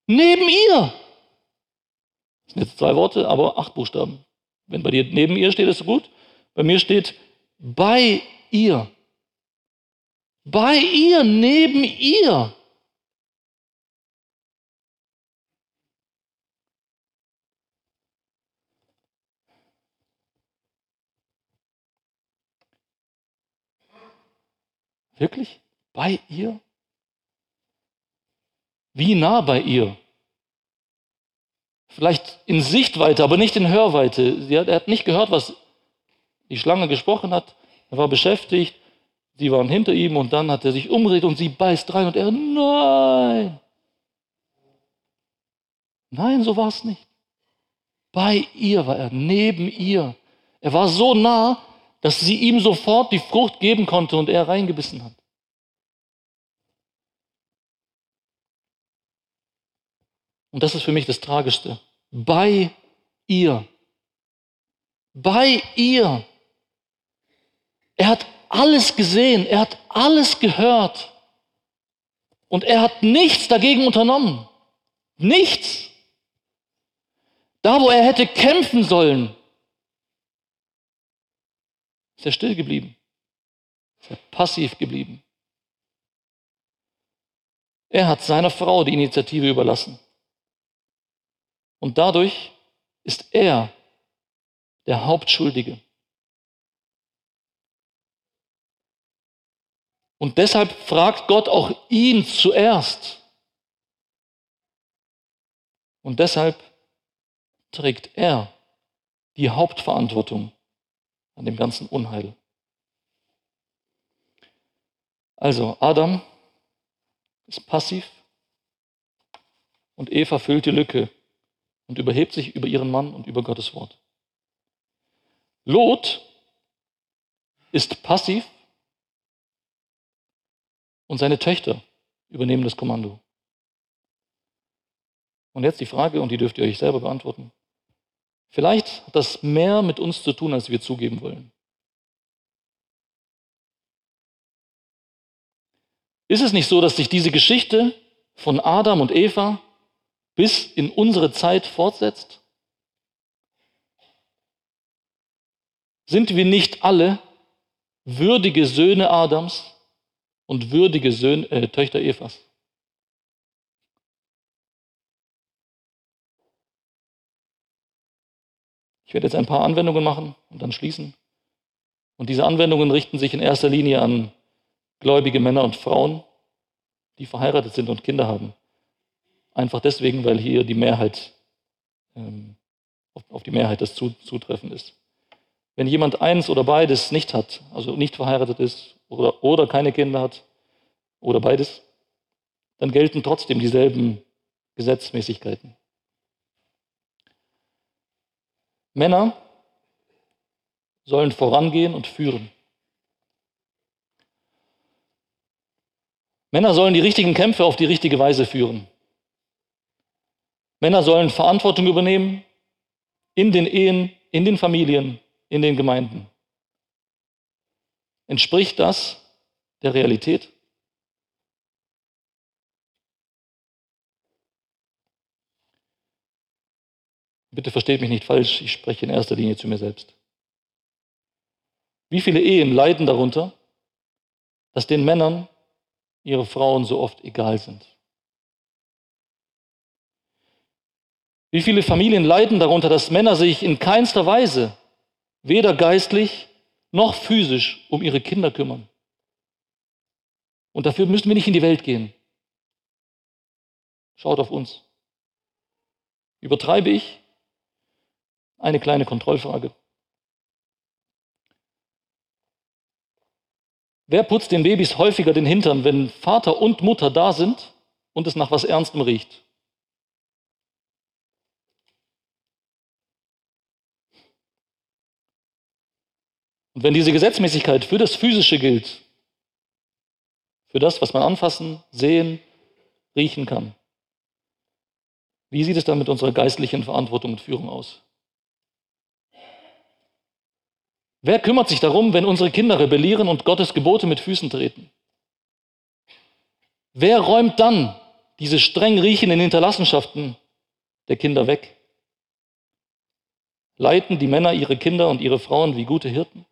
Neben ihr. Das sind jetzt zwei Worte, aber acht Buchstaben. Wenn bei dir neben ihr steht, ist es gut. Bei mir steht bei ihr. Bei ihr, neben ihr. Wirklich? Bei ihr? Wie nah bei ihr? Vielleicht in Sichtweite, aber nicht in Hörweite. Hat, er hat nicht gehört, was die Schlange gesprochen hat. Er war beschäftigt. Sie waren hinter ihm und dann hat er sich umgedreht und sie beißt rein und er, nein. Nein, so war es nicht. Bei ihr war er, neben ihr. Er war so nah, dass sie ihm sofort die Frucht geben konnte und er reingebissen hat. Und das ist für mich das Tragischste. Bei ihr. Bei ihr. Er hat alles gesehen, er hat alles gehört. Und er hat nichts dagegen unternommen. Nichts. Da, wo er hätte kämpfen sollen, ist er still geblieben. Ist er passiv geblieben. Er hat seiner Frau die Initiative überlassen. Und dadurch ist er der Hauptschuldige. Und deshalb fragt Gott auch ihn zuerst. Und deshalb trägt er die Hauptverantwortung an dem ganzen Unheil. Also Adam ist passiv und Eva füllt die Lücke und überhebt sich über ihren Mann und über Gottes Wort. Lot ist passiv und seine Töchter übernehmen das Kommando. Und jetzt die Frage, und die dürft ihr euch selber beantworten. Vielleicht hat das mehr mit uns zu tun, als wir zugeben wollen. Ist es nicht so, dass sich diese Geschichte von Adam und Eva bis in unsere Zeit fortsetzt? Sind wir nicht alle würdige Söhne Adams und würdige Söhne, äh, Töchter Evas? Ich werde jetzt ein paar Anwendungen machen und dann schließen. Und diese Anwendungen richten sich in erster Linie an gläubige Männer und Frauen, die verheiratet sind und Kinder haben. Einfach deswegen, weil hier die Mehrheit, ähm, auf, auf, die Mehrheit das zutreffend ist. Wenn jemand eins oder beides nicht hat, also nicht verheiratet ist oder, oder keine Kinder hat oder beides, dann gelten trotzdem dieselben Gesetzmäßigkeiten. Männer sollen vorangehen und führen. Männer sollen die richtigen Kämpfe auf die richtige Weise führen. Männer sollen Verantwortung übernehmen in den Ehen, in den Familien, in den Gemeinden. Entspricht das der Realität? Bitte versteht mich nicht falsch, ich spreche in erster Linie zu mir selbst. Wie viele Ehen leiden darunter, dass den Männern ihre Frauen so oft egal sind? Wie viele Familien leiden darunter, dass Männer sich in keinster Weise, weder geistlich noch physisch, um ihre Kinder kümmern? Und dafür müssen wir nicht in die Welt gehen. Schaut auf uns. Übertreibe ich? Eine kleine Kontrollfrage. Wer putzt den Babys häufiger den Hintern, wenn Vater und Mutter da sind und es nach was Ernstem riecht? Und wenn diese Gesetzmäßigkeit für das Physische gilt, für das, was man anfassen, sehen, riechen kann, wie sieht es dann mit unserer geistlichen Verantwortung und Führung aus? Wer kümmert sich darum, wenn unsere Kinder rebellieren und Gottes Gebote mit Füßen treten? Wer räumt dann diese streng riechenden Hinterlassenschaften der Kinder weg? Leiten die Männer ihre Kinder und ihre Frauen wie gute Hirten?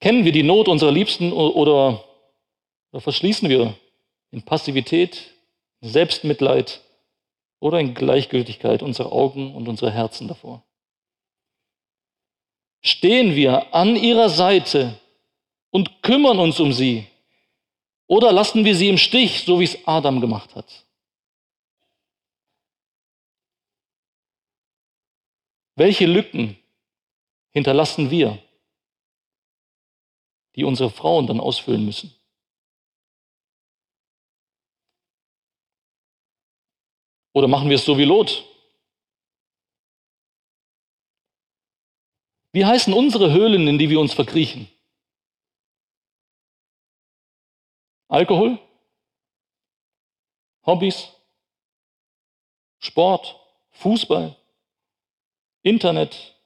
Kennen wir die Not unserer Liebsten oder, verschließen wir in Passivität, Selbstmitleid oder in Gleichgültigkeit unsere Augen und unsere Herzen davor? Stehen wir an ihrer Seite und kümmern uns um sie? Oder lassen wir sie im Stich, so wie es Adam gemacht hat? Welche Lücken hinterlassen wir, die unsere Frauen dann ausfüllen müssen? Oder machen wir es so wie Lot? Wie heißen unsere Höhlen, in die wir uns verkriechen? Alkohol? Hobbys? Sport? Fußball? Internet?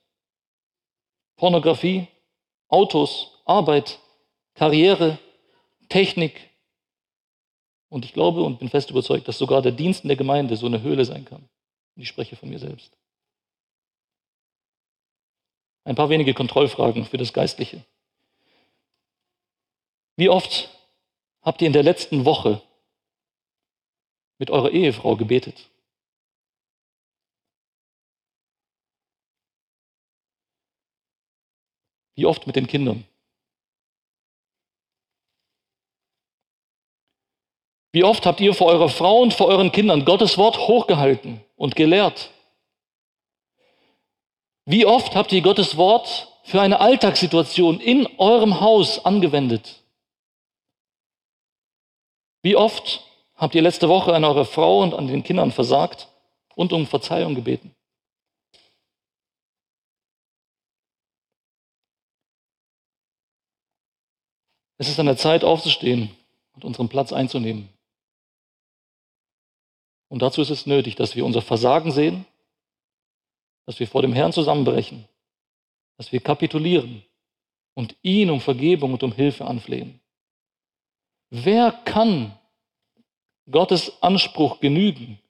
Pornografie? Autos? Arbeit? Karriere? Technik? Und ich glaube und bin fest überzeugt, dass sogar der Dienst in der Gemeinde so eine Höhle sein kann. Und ich spreche von mir selbst. Ein paar wenige Kontrollfragen für das Geistliche. Wie oft habt ihr in der letzten Woche mit eurer Ehefrau gebetet? Wie oft mit den Kindern? Wie oft habt ihr vor eurer Frau und vor euren Kindern Gottes Wort hochgehalten und gelehrt? Wie oft habt ihr Gottes Wort für eine Alltagssituation in eurem Haus angewendet? Wie oft habt ihr letzte Woche an eurer Frau und an den Kindern versagt und um Verzeihung gebeten? Es ist an der Zeit aufzustehen und unseren Platz einzunehmen. Und dazu ist es nötig, dass wir unser Versagen sehen dass wir vor dem Herrn zusammenbrechen, dass wir kapitulieren und ihn um Vergebung und um Hilfe anflehen. Wer kann Gottes Anspruch genügen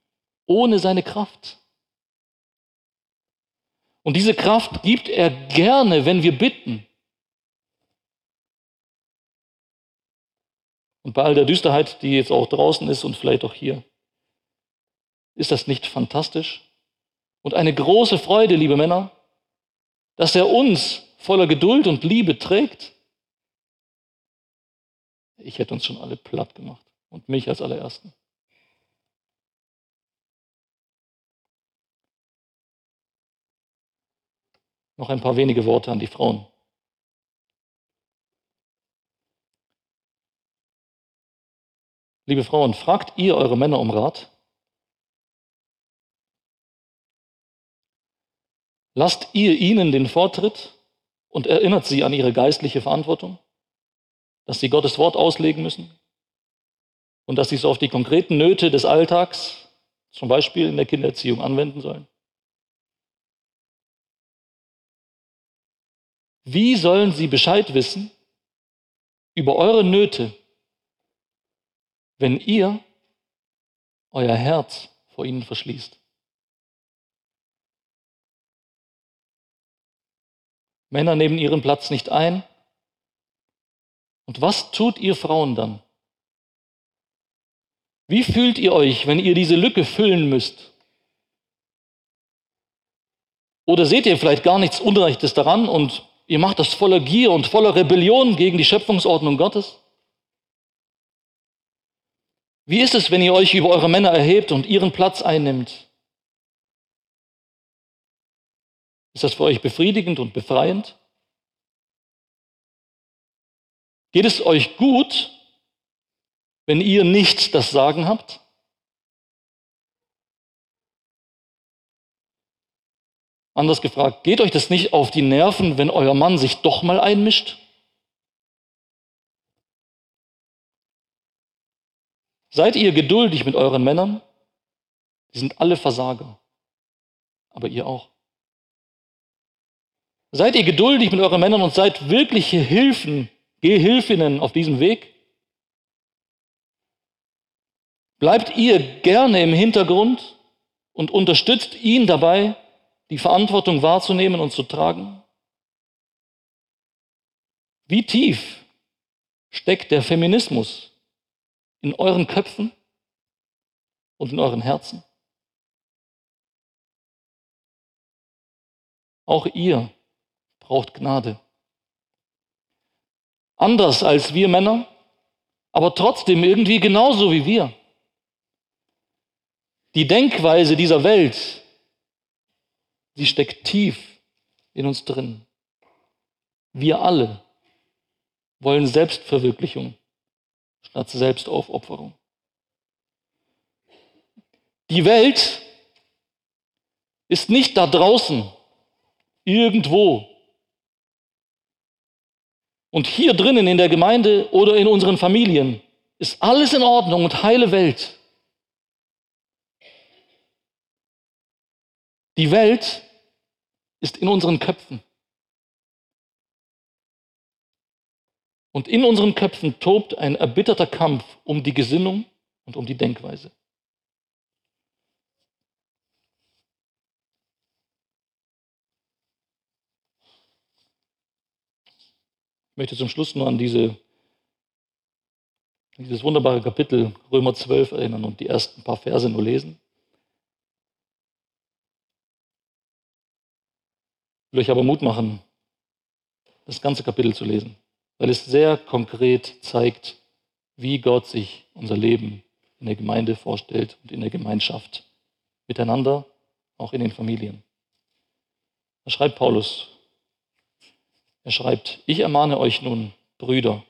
ohne seine Kraft? Und diese Kraft gibt er gerne, wenn wir bitten. Und bei all der Düsterheit, die jetzt auch draußen ist und vielleicht auch hier, ist das nicht fantastisch? Und eine große Freude, liebe Männer, dass er uns voller Geduld und Liebe trägt. Ich hätte uns schon alle platt gemacht und mich als allerersten. Noch ein paar wenige Worte an die Frauen. Liebe Frauen, fragt ihr eure Männer um Rat? Lasst ihr ihnen den Vortritt und erinnert sie an ihre geistliche Verantwortung, dass sie Gottes Wort auslegen müssen und dass sie es auf die konkreten Nöte des Alltags, zum Beispiel in der Kindererziehung, anwenden sollen. Wie sollen sie Bescheid wissen über eure Nöte, wenn ihr euer Herz vor ihnen verschließt? Männer nehmen ihren Platz nicht ein. Und was tut ihr Frauen dann? Wie fühlt ihr euch, wenn ihr diese Lücke füllen müsst? Oder seht ihr vielleicht gar nichts Unrechtes daran und Ihr macht das voller Gier und voller Rebellion gegen die Schöpfungsordnung Gottes. Wie ist es, wenn ihr euch über eure Männer erhebt und ihren Platz einnimmt? Ist das für euch befriedigend und befreiend? Geht es euch gut, wenn ihr nicht das Sagen habt? Anders gefragt, geht euch das nicht auf die Nerven, wenn euer Mann sich doch mal einmischt? Seid ihr geduldig mit euren Männern? Die sind alle Versager, aber ihr auch. Seid ihr geduldig mit euren Männern und seid wirkliche Hilfen, Gehilfinnen auf diesem Weg? Bleibt ihr gerne im Hintergrund und unterstützt ihn dabei, die Verantwortung wahrzunehmen und zu tragen? Wie tief steckt der Feminismus in euren Köpfen und in euren Herzen? Auch ihr braucht Gnade. Anders als wir Männer, aber trotzdem irgendwie genauso wie wir. Die Denkweise dieser Welt Sie steckt tief in uns drin. Wir alle wollen Selbstverwirklichung statt Selbstaufopferung. Die Welt ist nicht da draußen, irgendwo. Und hier drinnen in der Gemeinde oder in unseren Familien ist alles in Ordnung und heile Welt. Die Welt ist in unseren Köpfen. Und in unseren Köpfen tobt ein erbitterter Kampf um die Gesinnung und um die Denkweise. Möchte zum Schluss nur an diese, dieses wunderbare Kapitel Römer 12 erinnern und die ersten paar Verse nur lesen. Ich will euch aber Mut machen, das ganze Kapitel zu lesen, weil es sehr konkret zeigt, wie Gott sich unser Leben in der Gemeinde vorstellt und in der Gemeinschaft miteinander, auch in den Familien. Da schreibt Paulus, er schreibt, ich ermahne euch nun, Brüder,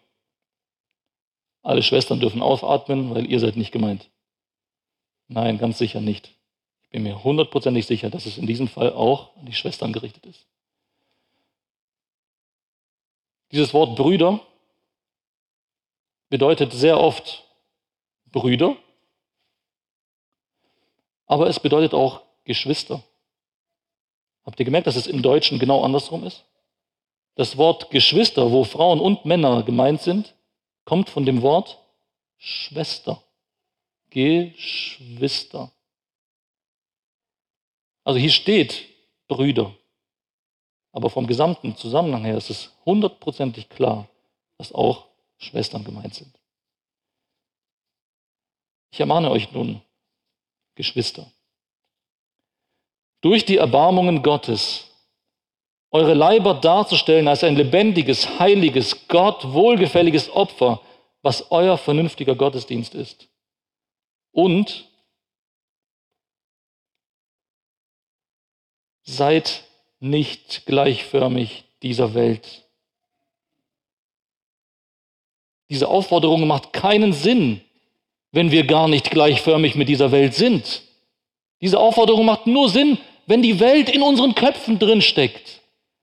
alle Schwestern dürfen aufatmen, weil ihr seid nicht gemeint. Nein, ganz sicher nicht. Ich bin mir hundertprozentig sicher, dass es in diesem Fall auch an die Schwestern gerichtet ist. Dieses Wort Brüder bedeutet sehr oft Brüder, aber es bedeutet auch Geschwister. Habt ihr gemerkt, dass es im Deutschen genau andersrum ist? Das Wort Geschwister, wo Frauen und Männer gemeint sind, kommt von dem Wort Schwester. Geschwister. Also hier steht Brüder. Aber vom gesamten Zusammenhang her ist es hundertprozentig klar, dass auch Schwestern gemeint sind. Ich ermahne euch nun, Geschwister, durch die Erbarmungen Gottes eure Leiber darzustellen als ein lebendiges, heiliges, Gott wohlgefälliges Opfer, was euer vernünftiger Gottesdienst ist. Und Seid nicht gleichförmig dieser Welt. Diese Aufforderung macht keinen Sinn, wenn wir gar nicht gleichförmig mit dieser Welt sind. Diese Aufforderung macht nur Sinn, wenn die Welt in unseren Köpfen drin steckt.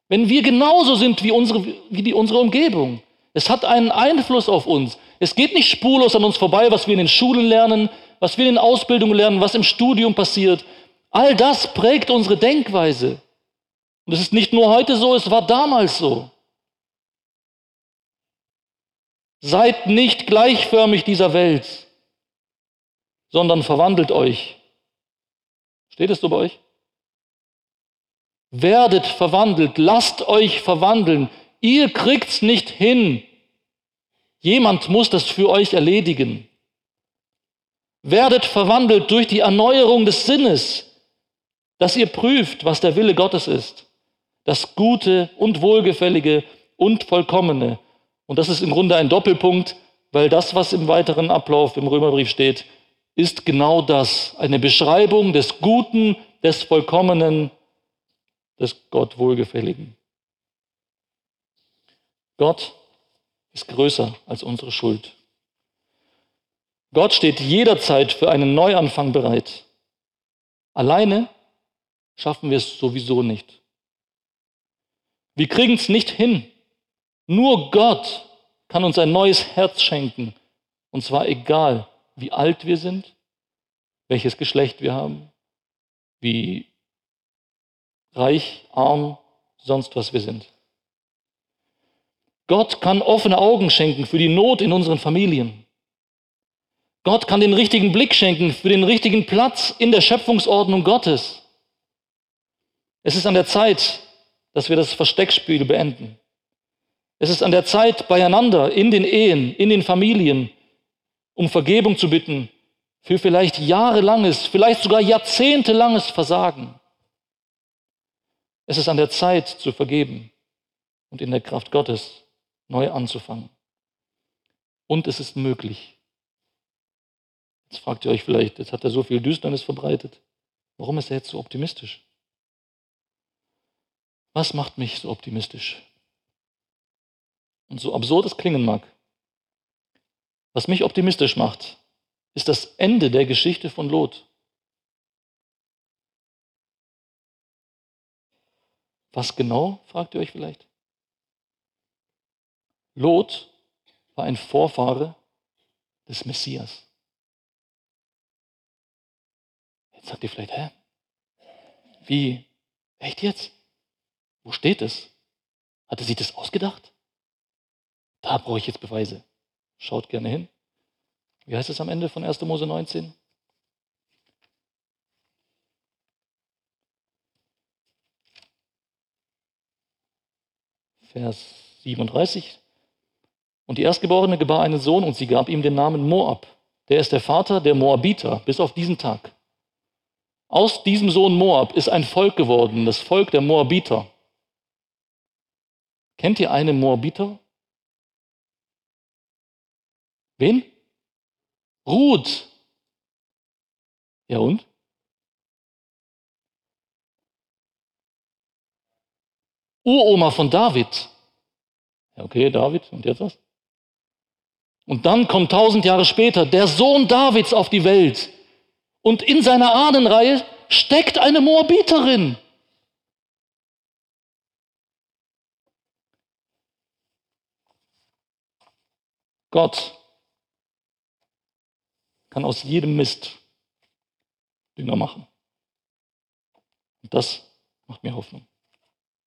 Wenn wir genauso sind wie unsere, wie die, unsere Umgebung. Es hat einen Einfluss auf uns. Es geht nicht spurlos an uns vorbei, was wir in den Schulen lernen, was wir in den Ausbildungen lernen, was im Studium passiert. All das prägt unsere Denkweise. Und es ist nicht nur heute so, es war damals so. Seid nicht gleichförmig dieser Welt, sondern verwandelt euch. Steht es so bei euch? Werdet verwandelt, lasst euch verwandeln. Ihr kriegt's nicht hin. Jemand muss das für euch erledigen. Werdet verwandelt durch die Erneuerung des Sinnes, dass ihr prüft, was der Wille Gottes ist. Das Gute und Wohlgefällige und Vollkommene. Und das ist im Grunde ein Doppelpunkt, weil das, was im weiteren Ablauf im Römerbrief steht, ist genau das. Eine Beschreibung des Guten, des Vollkommenen, des Gott Wohlgefälligen. Gott ist größer als unsere Schuld. Gott steht jederzeit für einen Neuanfang bereit. Alleine schaffen wir es sowieso nicht. Wir kriegen es nicht hin. Nur Gott kann uns ein neues Herz schenken. Und zwar egal, wie alt wir sind, welches Geschlecht wir haben, wie reich, arm, sonst was wir sind. Gott kann offene Augen schenken für die Not in unseren Familien. Gott kann den richtigen Blick schenken für den richtigen Platz in der Schöpfungsordnung Gottes. Es ist an der Zeit, dass wir das Versteckspiel beenden. Es ist an der Zeit, beieinander in den Ehen, in den Familien, um Vergebung zu bitten für vielleicht jahrelanges, vielleicht sogar jahrzehntelanges Versagen. Es ist an der Zeit zu vergeben und in der Kraft Gottes neu anzufangen. Und es ist möglich. Jetzt fragt ihr euch vielleicht, jetzt hat er so viel Düsternis verbreitet. Warum ist er jetzt so optimistisch? Was macht mich so optimistisch? Und so absurd es klingen mag, was mich optimistisch macht, ist das Ende der Geschichte von Lot. Was genau, fragt ihr euch vielleicht? Lot war ein Vorfahre des Messias. Jetzt sagt ihr vielleicht, hä? Wie? Echt jetzt? Wo steht es? Hatte sie das ausgedacht? Da brauche ich jetzt Beweise. Schaut gerne hin. Wie heißt es am Ende von 1. Mose 19? Vers 37. Und die Erstgeborene gebar einen Sohn und sie gab ihm den Namen Moab. Der ist der Vater der Moabiter bis auf diesen Tag. Aus diesem Sohn Moab ist ein Volk geworden, das Volk der Moabiter. Kennt ihr einen Moabiter? Wen? Ruth. Ja und? Uroma von David. Okay, David, und jetzt was? Und dann kommt tausend Jahre später der Sohn Davids auf die Welt. Und in seiner Ahnenreihe steckt eine Moabiterin. Gott kann aus jedem Mist Dünger machen. Und das macht mir Hoffnung.